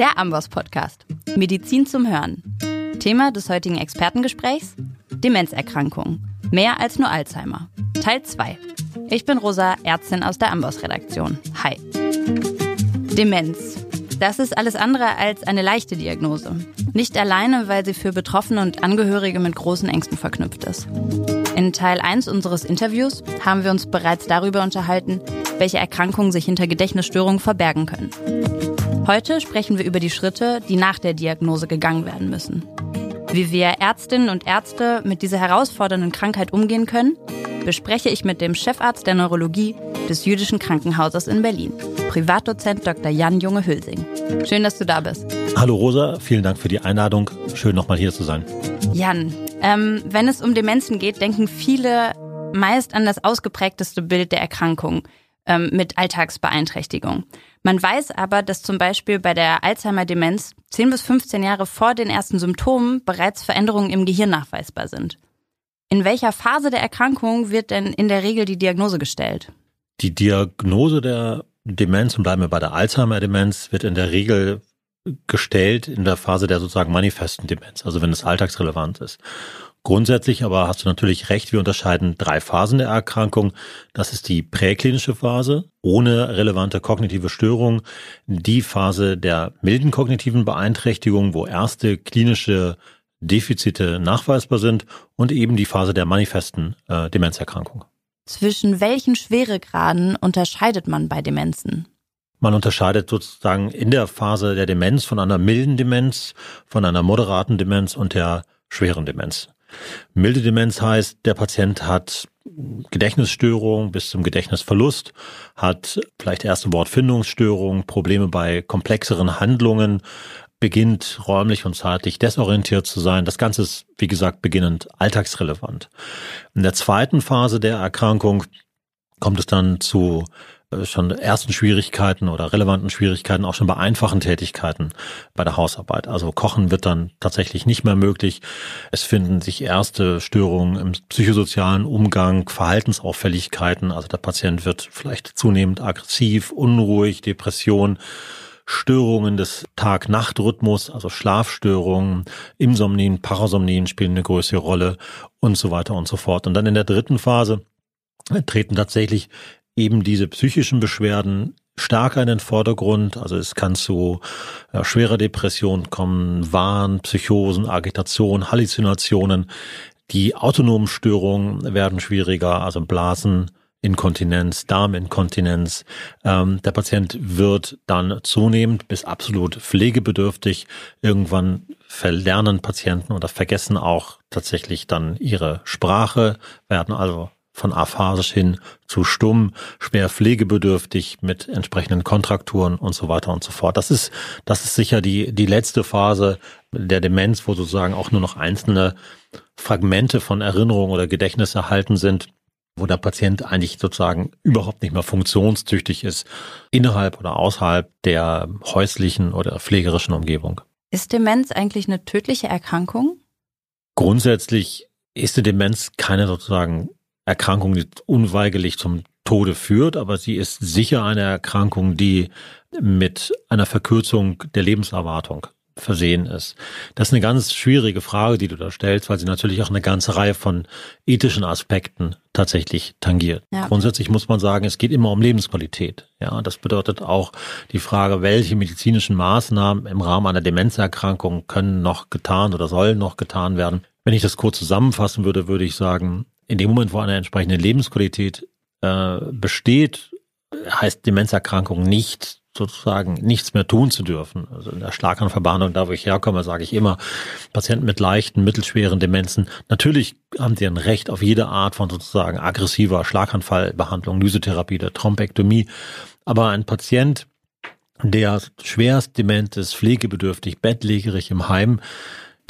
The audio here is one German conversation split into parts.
Der Amboss Podcast. Medizin zum Hören. Thema des heutigen Expertengesprächs: Demenzerkrankung. Mehr als nur Alzheimer. Teil 2. Ich bin Rosa, Ärztin aus der Amboss Redaktion. Hi. Demenz. Das ist alles andere als eine leichte Diagnose. Nicht alleine, weil sie für Betroffene und Angehörige mit großen Ängsten verknüpft ist. In Teil 1 unseres Interviews haben wir uns bereits darüber unterhalten, welche Erkrankungen sich hinter Gedächtnisstörungen verbergen können. Heute sprechen wir über die Schritte, die nach der Diagnose gegangen werden müssen. Wie wir Ärztinnen und Ärzte mit dieser herausfordernden Krankheit umgehen können, bespreche ich mit dem Chefarzt der Neurologie des Jüdischen Krankenhauses in Berlin, Privatdozent Dr. Jan Junge-Hülsing. Schön, dass du da bist. Hallo Rosa, vielen Dank für die Einladung. Schön, nochmal hier zu sein. Jan, ähm, wenn es um Demenzen geht, denken viele meist an das ausgeprägteste Bild der Erkrankung ähm, mit Alltagsbeeinträchtigung. Man weiß aber, dass zum Beispiel bei der Alzheimer-Demenz 10 bis 15 Jahre vor den ersten Symptomen bereits Veränderungen im Gehirn nachweisbar sind. In welcher Phase der Erkrankung wird denn in der Regel die Diagnose gestellt? Die Diagnose der Demenz, und bleiben wir bei der Alzheimer-Demenz, wird in der Regel gestellt in der Phase der sozusagen manifesten Demenz, also wenn es alltagsrelevant ist. Grundsätzlich aber hast du natürlich recht, wir unterscheiden drei Phasen der Erkrankung. Das ist die präklinische Phase ohne relevante kognitive Störung, die Phase der milden kognitiven Beeinträchtigung, wo erste klinische Defizite nachweisbar sind und eben die Phase der manifesten äh, Demenzerkrankung. Zwischen welchen Schweregraden unterscheidet man bei Demenzen? Man unterscheidet sozusagen in der Phase der Demenz von einer milden Demenz, von einer moderaten Demenz und der schweren Demenz. Milde Demenz heißt, der Patient hat Gedächtnisstörung bis zum Gedächtnisverlust, hat vielleicht erste Wortfindungsstörung, Probleme bei komplexeren Handlungen, beginnt räumlich und zeitlich desorientiert zu sein. Das Ganze ist, wie gesagt, beginnend alltagsrelevant. In der zweiten Phase der Erkrankung kommt es dann zu schon ersten Schwierigkeiten oder relevanten Schwierigkeiten, auch schon bei einfachen Tätigkeiten bei der Hausarbeit. Also Kochen wird dann tatsächlich nicht mehr möglich. Es finden sich erste Störungen im psychosozialen Umgang, Verhaltensauffälligkeiten. Also der Patient wird vielleicht zunehmend aggressiv, unruhig, Depression. Störungen des Tag-Nacht-Rhythmus, also Schlafstörungen, Insomnien, Parasomnien spielen eine größere Rolle und so weiter und so fort. Und dann in der dritten Phase treten tatsächlich eben diese psychischen Beschwerden stärker in den Vordergrund. Also es kann zu ja, schwerer Depression kommen, Wahn, Psychosen, Agitation, Halluzinationen. Die autonomen Störungen werden schwieriger, also Blasen, Inkontinenz, Darminkontinenz. Ähm, der Patient wird dann zunehmend bis absolut pflegebedürftig. Irgendwann verlernen Patienten oder vergessen auch tatsächlich dann ihre Sprache, werden also von aphasisch hin zu stumm, schwer pflegebedürftig mit entsprechenden Kontrakturen und so weiter und so fort. Das ist, das ist sicher die, die letzte Phase der Demenz, wo sozusagen auch nur noch einzelne Fragmente von Erinnerung oder Gedächtnis erhalten sind, wo der Patient eigentlich sozusagen überhaupt nicht mehr funktionstüchtig ist, innerhalb oder außerhalb der häuslichen oder pflegerischen Umgebung. Ist Demenz eigentlich eine tödliche Erkrankung? Grundsätzlich ist die Demenz keine sozusagen Erkrankung, die unweigerlich zum Tode führt, aber sie ist sicher eine Erkrankung, die mit einer Verkürzung der Lebenserwartung versehen ist. Das ist eine ganz schwierige Frage, die du da stellst, weil sie natürlich auch eine ganze Reihe von ethischen Aspekten tatsächlich tangiert. Ja. Grundsätzlich muss man sagen, es geht immer um Lebensqualität. Ja, das bedeutet auch die Frage, welche medizinischen Maßnahmen im Rahmen einer Demenzerkrankung können noch getan oder sollen noch getan werden. Wenn ich das kurz zusammenfassen würde, würde ich sagen, in dem Moment, wo eine entsprechende Lebensqualität äh, besteht, heißt Demenzerkrankung nicht sozusagen nichts mehr tun zu dürfen. Also in der Schlaganfallbehandlung, da wo ich herkomme, sage ich immer, Patienten mit leichten, mittelschweren Demenzen, natürlich haben sie ein Recht auf jede Art von sozusagen aggressiver Schlaganfallbehandlung, Lysetherapie, der Thrombektomie. Aber ein Patient, der schwerst dement ist, pflegebedürftig, bettlägerig im Heim,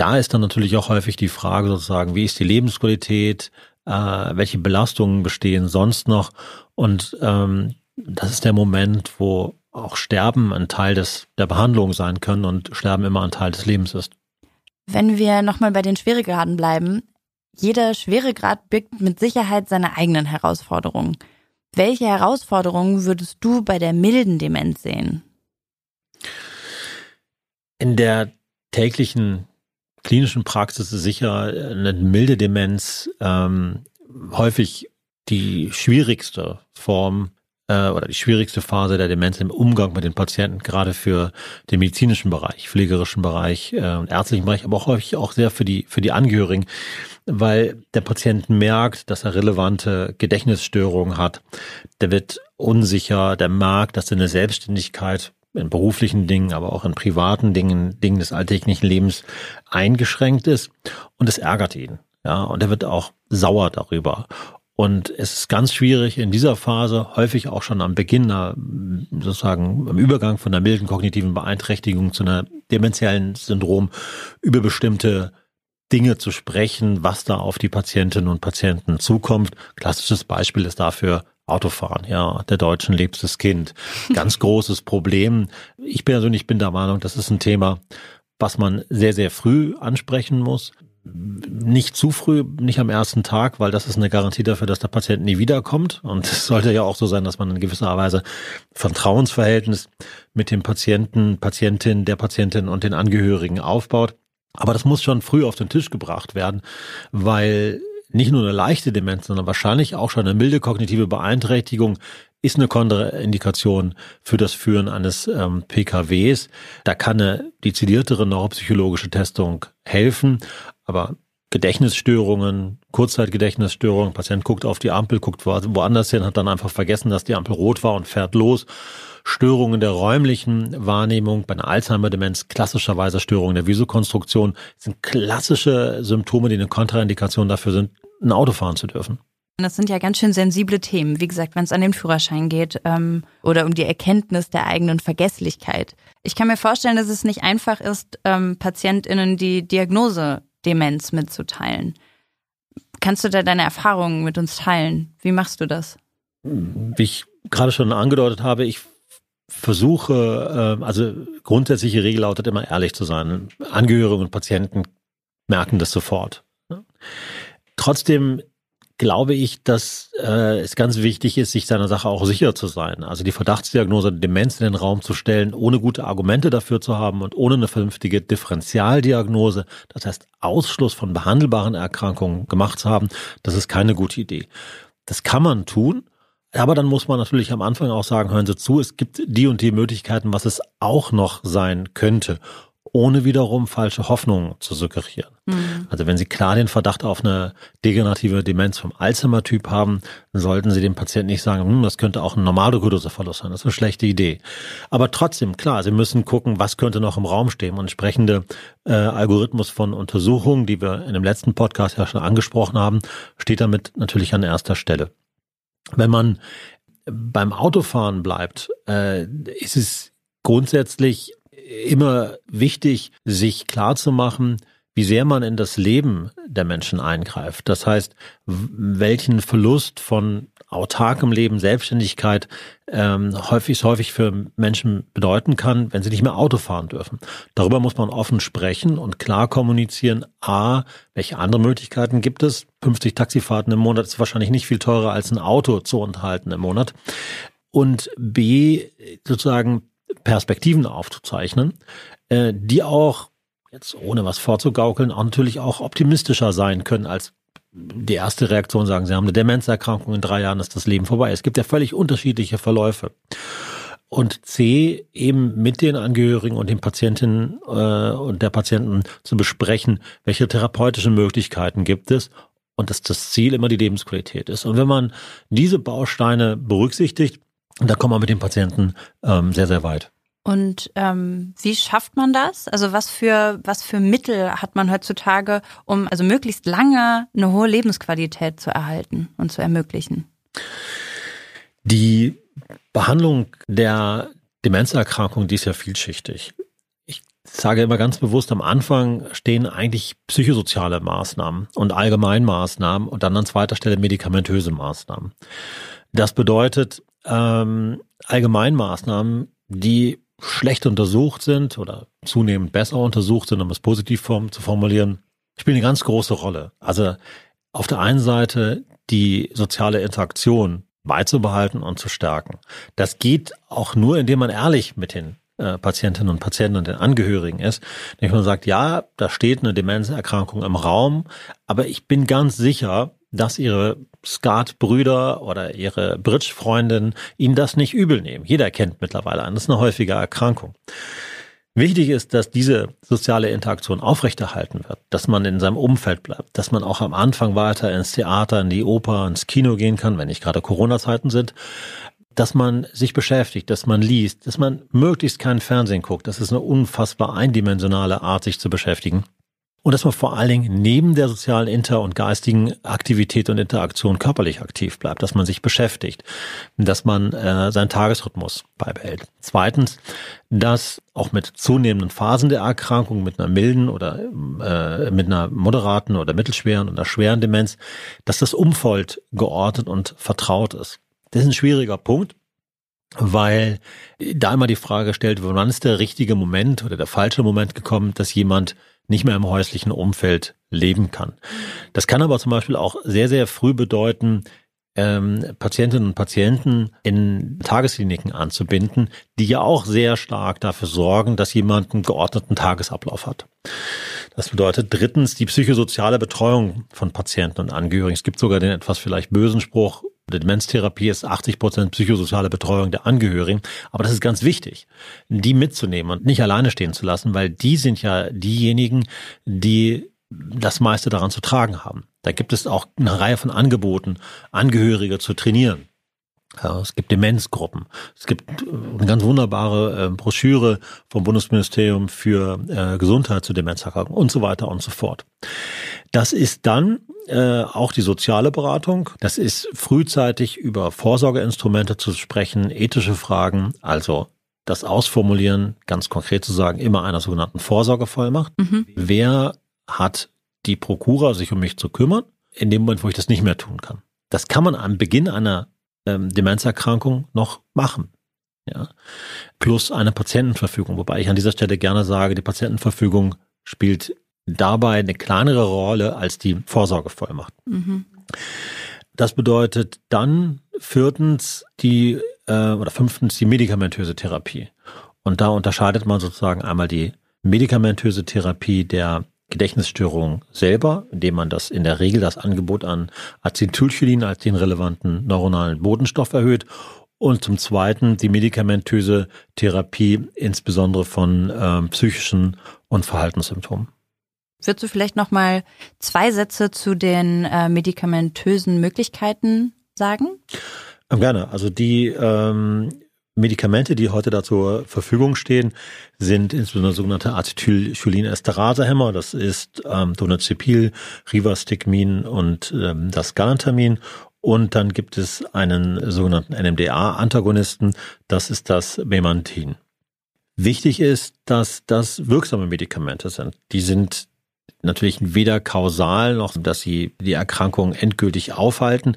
da ist dann natürlich auch häufig die Frage sozusagen, wie ist die Lebensqualität, äh, welche Belastungen bestehen sonst noch. Und ähm, das ist der Moment, wo auch Sterben ein Teil des, der Behandlung sein können und Sterben immer ein Teil des Lebens ist. Wenn wir nochmal bei den Schweregraden bleiben, jeder Schweregrad birgt mit Sicherheit seine eigenen Herausforderungen. Welche Herausforderungen würdest du bei der milden Demenz sehen? in der täglichen klinischen Praxis ist sicher eine milde Demenz ähm, häufig die schwierigste Form äh, oder die schwierigste Phase der Demenz im Umgang mit den Patienten, gerade für den medizinischen Bereich, pflegerischen Bereich äh, ärztlichen Bereich, aber auch häufig auch sehr für die, für die Angehörigen, weil der Patient merkt, dass er relevante Gedächtnisstörungen hat. Der wird unsicher, der merkt, dass seine Selbstständigkeit in beruflichen Dingen, aber auch in privaten Dingen, Dingen des alltäglichen Lebens eingeschränkt ist und es ärgert ihn. Ja, und er wird auch sauer darüber. Und es ist ganz schwierig in dieser Phase, häufig auch schon am Beginn, sozusagen am Übergang von einer milden kognitiven Beeinträchtigung zu einer dementiellen Syndrom, über bestimmte Dinge zu sprechen, was da auf die Patientinnen und Patienten zukommt. Klassisches Beispiel ist dafür Autofahren, ja, der Deutschen liebstes Kind. Ganz großes Problem. Ich persönlich bin der Meinung, das ist ein Thema, was man sehr, sehr früh ansprechen muss nicht zu früh, nicht am ersten Tag, weil das ist eine Garantie dafür, dass der Patient nie wiederkommt. Und es sollte ja auch so sein, dass man in gewisser Weise Vertrauensverhältnis mit dem Patienten, Patientin, der Patientin und den Angehörigen aufbaut. Aber das muss schon früh auf den Tisch gebracht werden, weil nicht nur eine leichte Demenz, sondern wahrscheinlich auch schon eine milde kognitive Beeinträchtigung ist eine Kontraindikation für das Führen eines ähm, PKWs. Da kann eine dezidiertere neuropsychologische Testung helfen, aber Gedächtnisstörungen, Kurzzeitgedächtnisstörungen, Patient guckt auf die Ampel, guckt woanders hin, hat dann einfach vergessen, dass die Ampel rot war und fährt los. Störungen der räumlichen Wahrnehmung, bei einer Alzheimer-Demenz klassischerweise Störungen der Visukonstruktion, sind klassische Symptome, die eine Kontraindikation dafür sind, ein Auto fahren zu dürfen. Das sind ja ganz schön sensible Themen, wie gesagt, wenn es an den Führerschein geht ähm, oder um die Erkenntnis der eigenen Vergesslichkeit. Ich kann mir vorstellen, dass es nicht einfach ist, ähm, PatientInnen die Diagnose Demenz mitzuteilen. Kannst du da deine Erfahrungen mit uns teilen? Wie machst du das? Wie ich gerade schon angedeutet habe, ich versuche, äh, also grundsätzliche Regel lautet immer ehrlich zu sein. Angehörige und Patienten merken das sofort. Trotzdem glaube ich, dass äh, es ganz wichtig ist, sich seiner Sache auch sicher zu sein. Also die Verdachtsdiagnose Demenz in den Raum zu stellen, ohne gute Argumente dafür zu haben und ohne eine vernünftige Differentialdiagnose, das heißt Ausschluss von behandelbaren Erkrankungen gemacht zu haben, das ist keine gute Idee. Das kann man tun, aber dann muss man natürlich am Anfang auch sagen, hören Sie zu, es gibt die und die Möglichkeiten, was es auch noch sein könnte ohne wiederum falsche Hoffnungen zu suggerieren. Mhm. Also wenn Sie klar den Verdacht auf eine degenerative Demenz vom Alzheimer-Typ haben, sollten Sie dem Patienten nicht sagen, hm, das könnte auch ein normaler Glucoseverlust sein. Das ist eine schlechte Idee. Aber trotzdem, klar, Sie müssen gucken, was könnte noch im Raum stehen. Und entsprechende äh, Algorithmus von Untersuchungen, die wir in dem letzten Podcast ja schon angesprochen haben, steht damit natürlich an erster Stelle. Wenn man beim Autofahren bleibt, äh, ist es grundsätzlich immer wichtig, sich klar zu machen, wie sehr man in das Leben der Menschen eingreift. Das heißt, welchen Verlust von autarkem Leben, Selbstständigkeit ähm, häufig häufig für Menschen bedeuten kann, wenn sie nicht mehr Auto fahren dürfen. Darüber muss man offen sprechen und klar kommunizieren. A, welche andere Möglichkeiten gibt es? 50 Taxifahrten im Monat ist wahrscheinlich nicht viel teurer als ein Auto zu unterhalten im Monat. Und B, sozusagen Perspektiven aufzuzeichnen, äh, die auch, jetzt ohne was vorzugaukeln, auch natürlich auch optimistischer sein können als die erste Reaktion sagen, sie haben eine Demenzerkrankung, in drei Jahren ist das Leben vorbei. Es gibt ja völlig unterschiedliche Verläufe. Und C, eben mit den Angehörigen und den Patientinnen äh, und der Patienten zu besprechen, welche therapeutischen Möglichkeiten gibt es und dass das Ziel immer die Lebensqualität ist. Und wenn man diese Bausteine berücksichtigt, und da kommt man mit dem Patienten ähm, sehr, sehr weit. Und ähm, wie schafft man das? Also was für was für Mittel hat man heutzutage, um also möglichst lange eine hohe Lebensqualität zu erhalten und zu ermöglichen? Die Behandlung der Demenzerkrankung, die ist ja vielschichtig. Ich sage immer ganz bewusst, am Anfang stehen eigentlich psychosoziale Maßnahmen und Allgemeinmaßnahmen und dann an zweiter Stelle medikamentöse Maßnahmen. Das bedeutet, ähm, Allgemeinmaßnahmen, die schlecht untersucht sind oder zunehmend besser untersucht sind, um es positiv zu formulieren, spielen eine ganz große Rolle. Also auf der einen Seite die soziale Interaktion beizubehalten und zu stärken. Das geht auch nur, indem man ehrlich mit den äh, Patientinnen und Patienten und den Angehörigen ist. Nämlich man sagt, ja, da steht eine Demenzerkrankung im Raum, aber ich bin ganz sicher, dass ihre Skat-Brüder oder ihre Bridge-Freundin ihnen das nicht übel nehmen. Jeder kennt mittlerweile an. Das ist eine häufige Erkrankung. Wichtig ist, dass diese soziale Interaktion aufrechterhalten wird, dass man in seinem Umfeld bleibt, dass man auch am Anfang weiter ins Theater, in die Oper, ins Kino gehen kann, wenn nicht gerade Corona-Zeiten sind, dass man sich beschäftigt, dass man liest, dass man möglichst keinen Fernsehen guckt. Das ist eine unfassbar eindimensionale Art, sich zu beschäftigen. Und dass man vor allen Dingen neben der sozialen Inter- und geistigen Aktivität und Interaktion körperlich aktiv bleibt, dass man sich beschäftigt, dass man äh, seinen Tagesrhythmus beibehält. Zweitens, dass auch mit zunehmenden Phasen der Erkrankung, mit einer milden oder äh, mit einer moderaten oder mittelschweren oder schweren Demenz, dass das Umfeld geordnet und vertraut ist. Das ist ein schwieriger Punkt, weil da immer die Frage stellt, wann ist der richtige Moment oder der falsche Moment gekommen, dass jemand nicht mehr im häuslichen Umfeld leben kann. Das kann aber zum Beispiel auch sehr, sehr früh bedeuten, ähm, Patientinnen und Patienten in Tageskliniken anzubinden, die ja auch sehr stark dafür sorgen, dass jemand einen geordneten Tagesablauf hat. Das bedeutet drittens die psychosoziale Betreuung von Patienten und Angehörigen. Es gibt sogar den etwas vielleicht bösen Spruch, Demenztherapie ist 80 Prozent psychosoziale Betreuung der Angehörigen. Aber das ist ganz wichtig, die mitzunehmen und nicht alleine stehen zu lassen, weil die sind ja diejenigen, die das meiste daran zu tragen haben. Da gibt es auch eine Reihe von Angeboten, Angehörige zu trainieren. Es gibt Demenzgruppen. Es gibt eine ganz wunderbare äh, Broschüre vom Bundesministerium für äh, Gesundheit zu Demenzerkrankungen und so weiter und so fort. Das ist dann äh, auch die soziale Beratung. Das ist frühzeitig über Vorsorgeinstrumente zu sprechen, ethische Fragen, also das Ausformulieren, ganz konkret zu sagen, immer einer sogenannten Vorsorgevollmacht. Mhm. Wer hat die Prokura, sich um mich zu kümmern, in dem Moment, wo ich das nicht mehr tun kann? Das kann man am Beginn einer ähm, Demenzerkrankung noch machen. Ja. Plus eine Patientenverfügung, wobei ich an dieser Stelle gerne sage, die Patientenverfügung spielt dabei eine kleinere Rolle als die Vorsorgevollmacht. Mhm. Das bedeutet dann viertens die äh, oder fünftens die medikamentöse Therapie. Und da unterscheidet man sozusagen einmal die medikamentöse Therapie der Gedächtnisstörung selber, indem man das in der Regel das Angebot an Acetylcholin als den relevanten neuronalen Bodenstoff erhöht und zum Zweiten die medikamentöse Therapie insbesondere von ähm, psychischen und Verhaltenssymptomen. Würdest du vielleicht noch mal zwei Sätze zu den äh, medikamentösen Möglichkeiten sagen? Ähm, gerne. Also die ähm, Medikamente, die heute da zur Verfügung stehen, sind insbesondere sogenannte Acetylcholinesterase-Hämmer. Das ist ähm, Donazepil, Rivastigmin und ähm, das Galantamin. Und dann gibt es einen sogenannten NMDA-Antagonisten. Das ist das Memantin. Wichtig ist, dass das wirksame Medikamente sind. Die sind natürlich weder kausal noch, dass sie die Erkrankung endgültig aufhalten.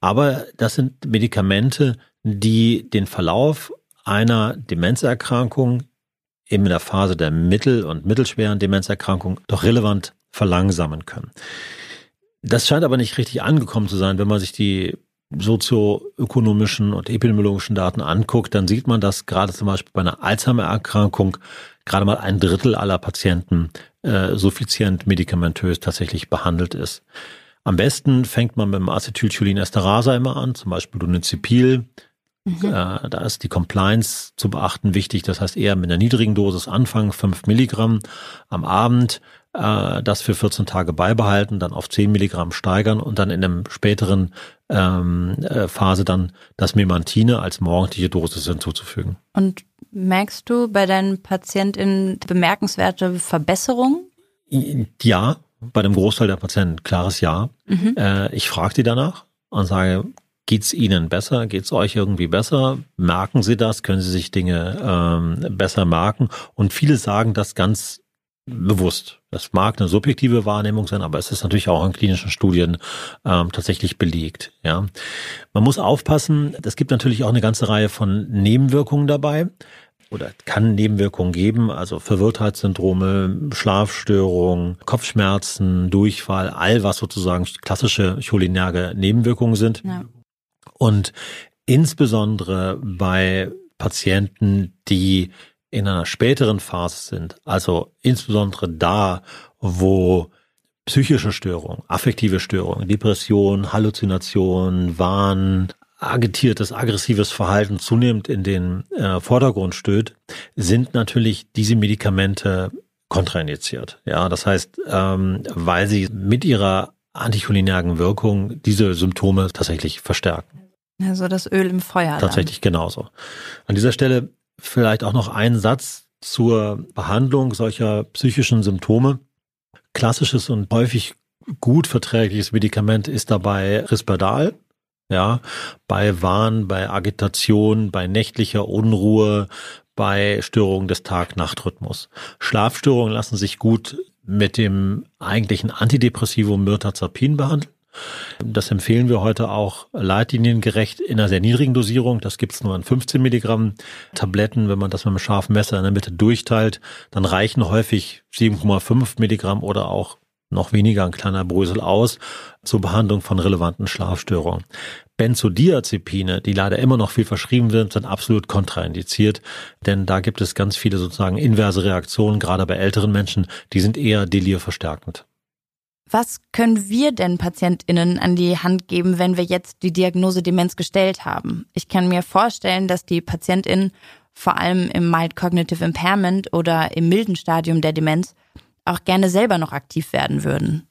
Aber das sind Medikamente, die den Verlauf einer Demenzerkrankung eben in der Phase der mittel- und mittelschweren Demenzerkrankung doch relevant verlangsamen können. Das scheint aber nicht richtig angekommen zu sein, wenn man sich die sozioökonomischen und epidemiologischen Daten anguckt, dann sieht man, dass gerade zum Beispiel bei einer Alzheimer-Erkrankung gerade mal ein Drittel aller Patienten äh, suffizient medikamentös tatsächlich behandelt ist. Am besten fängt man mit dem Acetylcholinesterase immer an, zum Beispiel Donizepil. Mhm. Äh, da ist die Compliance zu beachten wichtig. Das heißt eher mit einer niedrigen Dosis anfangen, fünf Milligramm am Abend, äh, das für 14 Tage beibehalten, dann auf 10 Milligramm steigern und dann in einem späteren ähm, äh, Phase dann das Memantine als morgendliche Dosis hinzuzufügen. Und merkst du bei deinen PatientInnen bemerkenswerte Verbesserungen? Ja, bei dem Großteil der Patienten klares Ja. Mhm. Äh, ich frage die danach und sage, geht's Ihnen besser? Geht's euch irgendwie besser? Merken Sie das? Können Sie sich Dinge ähm, besser merken? Und viele sagen das ganz bewusst. Das mag eine subjektive Wahrnehmung sein, aber es ist natürlich auch in klinischen Studien ähm, tatsächlich belegt. Ja, man muss aufpassen. Es gibt natürlich auch eine ganze Reihe von Nebenwirkungen dabei oder kann Nebenwirkungen geben, also Verwirrtheitssyndrome, Schlafstörungen, Kopfschmerzen, Durchfall, all was sozusagen klassische cholinerge Nebenwirkungen sind. Ja. Und insbesondere bei Patienten, die in einer späteren Phase sind, also insbesondere da, wo psychische Störungen, affektive Störungen, Depression, Halluzination, Wahn, agitiertes, aggressives Verhalten zunehmend in den äh, Vordergrund stößt, sind natürlich diese Medikamente kontraindiziert. Ja, das heißt, ähm, weil sie mit ihrer anticholinergen Wirkung diese Symptome tatsächlich verstärken. Also das Öl im Feuer. Tatsächlich dann. genauso. An dieser Stelle vielleicht auch noch ein Satz zur Behandlung solcher psychischen Symptome. Klassisches und häufig gut verträgliches Medikament ist dabei Risperdal. Ja, bei Wahn, bei Agitation, bei nächtlicher Unruhe, bei Störungen des Tag-Nacht-Rhythmus. Schlafstörungen lassen sich gut mit dem eigentlichen Antidepressivum Mirtazapin behandeln. Das empfehlen wir heute auch leitliniengerecht in einer sehr niedrigen Dosierung. Das gibt es nur in 15 Milligramm Tabletten. Wenn man das mit einem scharfen Messer in der Mitte durchteilt, dann reichen häufig 7,5 Milligramm oder auch noch weniger ein kleiner Brösel aus zur Behandlung von relevanten Schlafstörungen. Benzodiazepine, die leider immer noch viel verschrieben werden, sind absolut kontraindiziert, denn da gibt es ganz viele sozusagen inverse Reaktionen, gerade bei älteren Menschen, die sind eher delirverstärkend. Was können wir denn PatientInnen an die Hand geben, wenn wir jetzt die Diagnose Demenz gestellt haben? Ich kann mir vorstellen, dass die PatientInnen vor allem im Mild Cognitive Impairment oder im milden Stadium der Demenz auch gerne selber noch aktiv werden würden.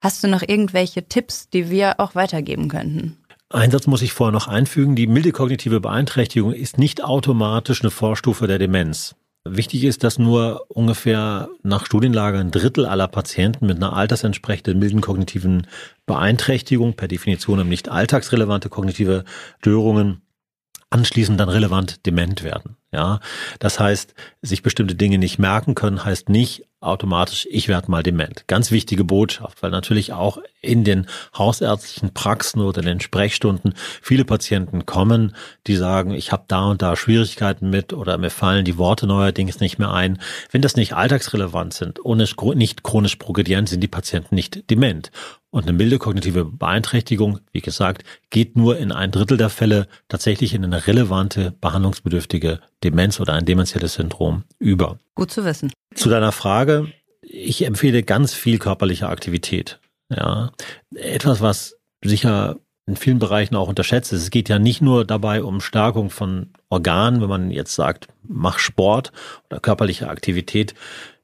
Hast du noch irgendwelche Tipps, die wir auch weitergeben könnten? Ein Satz muss ich vorher noch einfügen. Die milde kognitive Beeinträchtigung ist nicht automatisch eine Vorstufe der Demenz. Wichtig ist, dass nur ungefähr nach Studienlage ein Drittel aller Patienten mit einer altersentsprechenden milden kognitiven Beeinträchtigung, per Definition nicht alltagsrelevante kognitive Störungen, anschließend dann relevant dement werden. Ja, das heißt, sich bestimmte Dinge nicht merken können, heißt nicht automatisch, ich werde mal dement. Ganz wichtige Botschaft, weil natürlich auch in den hausärztlichen Praxen oder in den Sprechstunden viele Patienten kommen, die sagen, ich habe da und da Schwierigkeiten mit oder mir fallen die Worte neuerdings nicht mehr ein. Wenn das nicht alltagsrelevant sind und nicht chronisch progredient, sind die Patienten nicht dement. Und eine milde kognitive Beeinträchtigung, wie gesagt, geht nur in ein Drittel der Fälle tatsächlich in eine relevante, behandlungsbedürftige Demenz oder ein dementielles Syndrom über. Gut zu wissen. Zu deiner Frage, ich empfehle ganz viel körperliche Aktivität. Ja, etwas, was sicher in vielen Bereichen auch unterschätzt ist. Es geht ja nicht nur dabei um Stärkung von Organen, wenn man jetzt sagt, mach Sport oder körperliche Aktivität,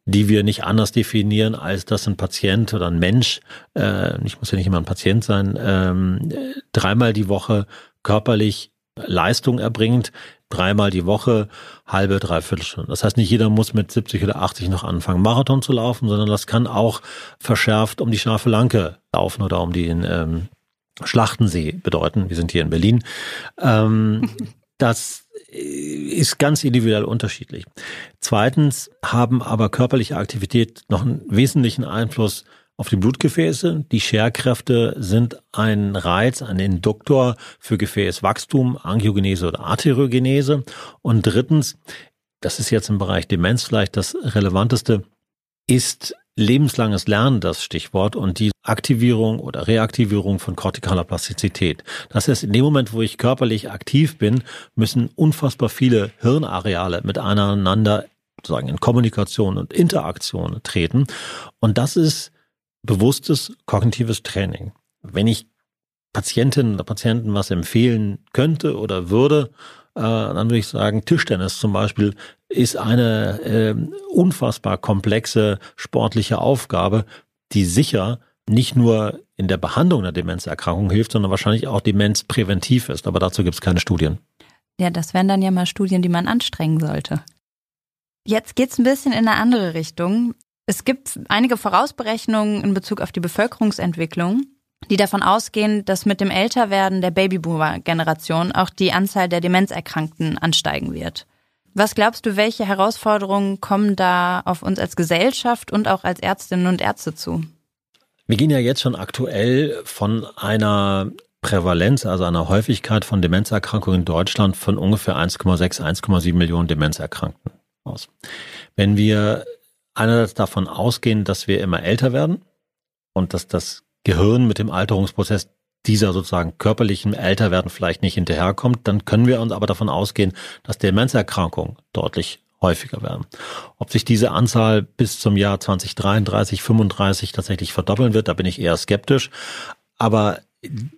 die wir nicht anders definieren, als dass ein Patient oder ein Mensch, äh, ich muss ja nicht immer ein Patient sein, ähm, dreimal die Woche körperlich Leistung erbringt, dreimal die Woche, halbe, dreiviertel Stunde. Das heißt, nicht jeder muss mit 70 oder 80 noch anfangen, Marathon zu laufen, sondern das kann auch verschärft um die scharfe Lanke laufen oder um den ähm, Schlachtensee bedeuten. Wir sind hier in Berlin. Ähm, das ist ganz individuell unterschiedlich. Zweitens haben aber körperliche Aktivität noch einen wesentlichen Einfluss auf die Blutgefäße. Die Scherkräfte sind ein Reiz, ein Induktor für Gefäßwachstum, Angiogenese oder Arteriogenese. Und drittens, das ist jetzt im Bereich Demenz vielleicht das relevanteste, ist lebenslanges Lernen das Stichwort und die Aktivierung oder Reaktivierung von kortikaler Plastizität. Das heißt, in dem Moment, wo ich körperlich aktiv bin, müssen unfassbar viele Hirnareale miteinander sozusagen in Kommunikation und Interaktion treten. Und das ist bewusstes kognitives Training. Wenn ich Patientinnen oder Patienten was empfehlen könnte oder würde, äh, dann würde ich sagen, Tischtennis zum Beispiel ist eine äh, unfassbar komplexe sportliche Aufgabe, die sicher nicht nur in der Behandlung der Demenzerkrankung hilft, sondern wahrscheinlich auch demenzpräventiv ist. Aber dazu gibt es keine Studien. Ja, das wären dann ja mal Studien, die man anstrengen sollte. Jetzt geht's ein bisschen in eine andere Richtung. Es gibt einige Vorausberechnungen in Bezug auf die Bevölkerungsentwicklung, die davon ausgehen, dass mit dem Älterwerden der Babyboomer-Generation auch die Anzahl der Demenzerkrankten ansteigen wird. Was glaubst du, welche Herausforderungen kommen da auf uns als Gesellschaft und auch als Ärztinnen und Ärzte zu? Wir gehen ja jetzt schon aktuell von einer Prävalenz, also einer Häufigkeit von Demenzerkrankungen in Deutschland von ungefähr 1,6, 1,7 Millionen Demenzerkrankten aus. Wenn wir einerseits davon ausgehen, dass wir immer älter werden und dass das Gehirn mit dem Alterungsprozess dieser sozusagen körperlichen Älterwerden vielleicht nicht hinterherkommt, dann können wir uns aber davon ausgehen, dass Demenzerkrankungen deutlich häufiger werden. Ob sich diese Anzahl bis zum Jahr 2033, 35 tatsächlich verdoppeln wird, da bin ich eher skeptisch. Aber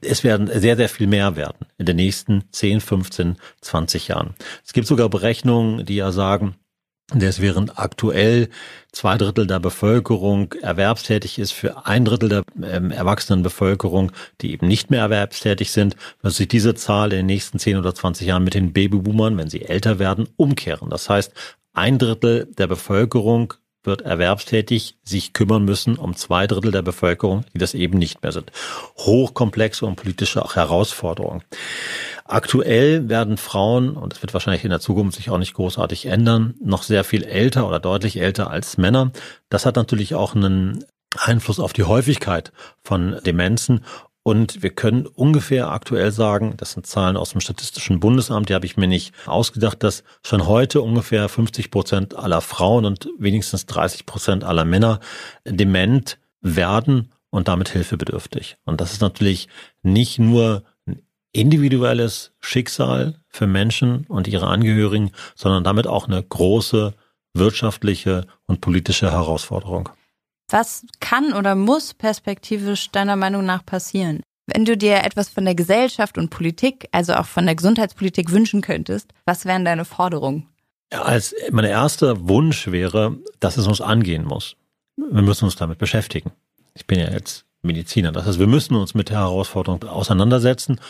es werden sehr, sehr viel mehr werden in den nächsten 10, 15, 20 Jahren. Es gibt sogar Berechnungen, die ja sagen, dass während aktuell zwei Drittel der Bevölkerung erwerbstätig ist, für ein Drittel der ähm, erwachsenen Bevölkerung, die eben nicht mehr erwerbstätig sind, wird sich diese Zahl in den nächsten 10 oder 20 Jahren mit den Babyboomern, wenn sie älter werden, umkehren. Das heißt, ein Drittel der Bevölkerung wird erwerbstätig sich kümmern müssen um zwei Drittel der Bevölkerung, die das eben nicht mehr sind. Hochkomplexe und politische Herausforderungen. Aktuell werden Frauen, und das wird wahrscheinlich in der Zukunft sich auch nicht großartig ändern, noch sehr viel älter oder deutlich älter als Männer. Das hat natürlich auch einen Einfluss auf die Häufigkeit von Demenzen und wir können ungefähr aktuell sagen, das sind Zahlen aus dem Statistischen Bundesamt, die habe ich mir nicht ausgedacht, dass schon heute ungefähr 50 Prozent aller Frauen und wenigstens 30 Prozent aller Männer dement werden und damit hilfebedürftig. Und das ist natürlich nicht nur ein individuelles Schicksal für Menschen und ihre Angehörigen, sondern damit auch eine große wirtschaftliche und politische Herausforderung. Was kann oder muss perspektivisch deiner Meinung nach passieren? Wenn du dir etwas von der Gesellschaft und Politik, also auch von der Gesundheitspolitik wünschen könntest, was wären deine Forderungen? Als mein erster Wunsch wäre, dass es uns angehen muss. Wir müssen uns damit beschäftigen. Ich bin ja jetzt Mediziner. Das heißt, wir müssen uns mit der Herausforderung auseinandersetzen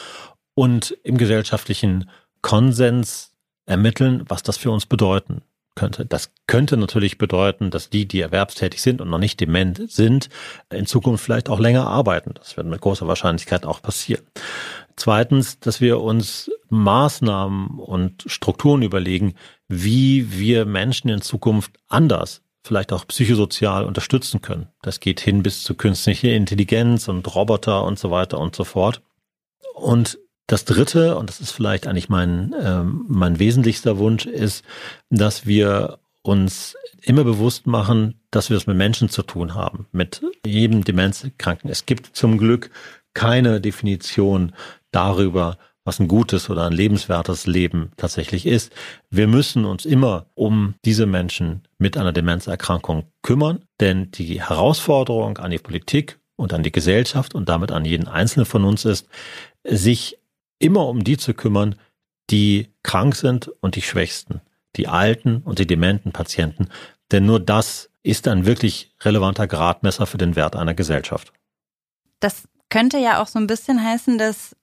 und im gesellschaftlichen Konsens ermitteln, was das für uns bedeuten könnte. Das könnte natürlich bedeuten, dass die, die erwerbstätig sind und noch nicht dement sind, in Zukunft vielleicht auch länger arbeiten. Das wird mit großer Wahrscheinlichkeit auch passieren. Zweitens, dass wir uns Maßnahmen und Strukturen überlegen, wie wir Menschen in Zukunft anders vielleicht auch psychosozial unterstützen können. Das geht hin bis zu künstlicher Intelligenz und Roboter und so weiter und so fort. Und das Dritte, und das ist vielleicht eigentlich mein, ähm, mein wesentlichster Wunsch, ist, dass wir uns immer bewusst machen, dass wir es mit Menschen zu tun haben, mit jedem Demenzkranken. Es gibt zum Glück keine Definition darüber, was ein gutes oder ein lebenswertes Leben tatsächlich ist. Wir müssen uns immer um diese Menschen mit einer Demenzerkrankung kümmern, denn die Herausforderung an die Politik und an die Gesellschaft und damit an jeden Einzelnen von uns ist, sich immer um die zu kümmern, die krank sind und die Schwächsten, die alten und die dementen Patienten. Denn nur das ist ein wirklich relevanter Gradmesser für den Wert einer Gesellschaft. Das könnte ja auch so ein bisschen heißen, dass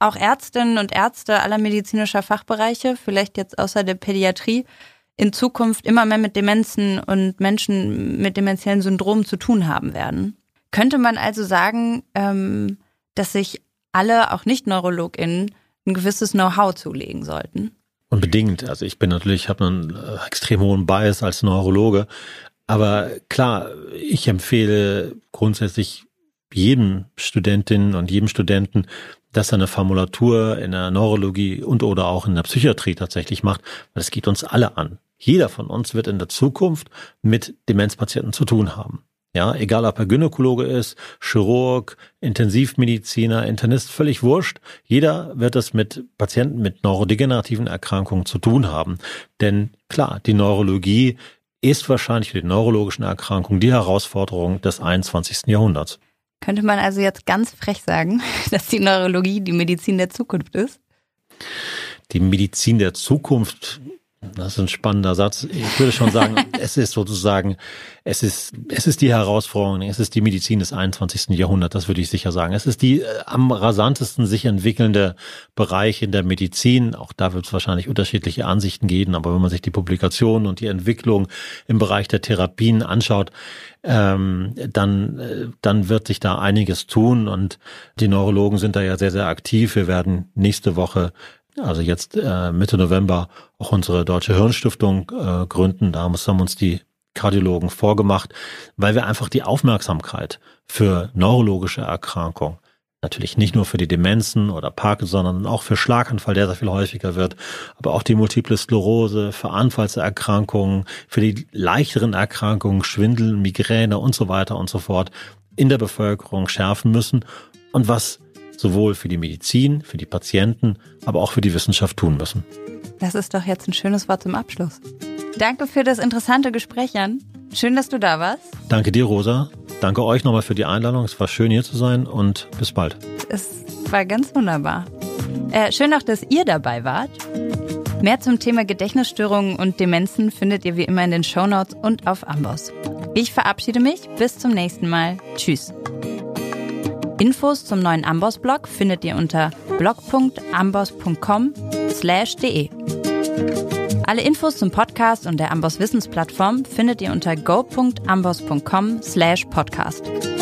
auch Ärztinnen und Ärzte aller medizinischer Fachbereiche, vielleicht jetzt außer der Pädiatrie, in Zukunft immer mehr mit Demenzen und Menschen mit demenziellen Syndromen zu tun haben werden. Könnte man also sagen, ähm, dass sich alle, auch Nicht-NeurologInnen, ein gewisses Know-how zulegen sollten. Unbedingt. Also ich bin natürlich, habe einen äh, extrem hohen Bias als Neurologe. Aber klar, ich empfehle grundsätzlich jedem Studentin und jedem Studenten, dass er eine Formulatur in der Neurologie und oder auch in der Psychiatrie tatsächlich macht, weil es geht uns alle an. Jeder von uns wird in der Zukunft mit Demenzpatienten zu tun haben. Ja, egal ob er Gynäkologe ist, Chirurg, Intensivmediziner, Internist, völlig wurscht. Jeder wird es mit Patienten mit neurodegenerativen Erkrankungen zu tun haben. Denn klar, die Neurologie ist wahrscheinlich für die neurologischen Erkrankungen die Herausforderung des 21. Jahrhunderts. Könnte man also jetzt ganz frech sagen, dass die Neurologie die Medizin der Zukunft ist? Die Medizin der Zukunft das ist ein spannender Satz. Ich würde schon sagen, es ist sozusagen, es ist, es ist die Herausforderung, es ist die Medizin des 21. Jahrhunderts, das würde ich sicher sagen. Es ist die äh, am rasantesten sich entwickelnde Bereich in der Medizin. Auch da wird es wahrscheinlich unterschiedliche Ansichten geben, aber wenn man sich die Publikationen und die Entwicklung im Bereich der Therapien anschaut, ähm, dann, äh, dann wird sich da einiges tun und die Neurologen sind da ja sehr, sehr aktiv. Wir werden nächste Woche also jetzt äh, Mitte November auch unsere Deutsche Hirnstiftung äh, gründen. Da haben uns die Kardiologen vorgemacht, weil wir einfach die Aufmerksamkeit für neurologische Erkrankungen natürlich nicht nur für die Demenzen oder Parkinson, sondern auch für Schlaganfall, der sehr viel häufiger wird, aber auch die Multiple Sklerose, für Anfallserkrankungen, für die leichteren Erkrankungen, Schwindel, Migräne und so weiter und so fort in der Bevölkerung schärfen müssen und was sowohl für die Medizin, für die Patienten, aber auch für die Wissenschaft tun müssen. Das ist doch jetzt ein schönes Wort zum Abschluss. Danke für das interessante Gespräch, Jan. Schön, dass du da warst. Danke dir, Rosa. Danke euch nochmal für die Einladung. Es war schön, hier zu sein und bis bald. Es war ganz wunderbar. Äh, schön auch, dass ihr dabei wart. Mehr zum Thema Gedächtnisstörungen und Demenzen findet ihr wie immer in den Shownotes und auf Amboss. Ich verabschiede mich. Bis zum nächsten Mal. Tschüss. Infos zum neuen Amboss-Blog findet ihr unter blog.amboss.com/de. Alle Infos zum Podcast und der Amboss Wissensplattform findet ihr unter go.amboss.com/podcast.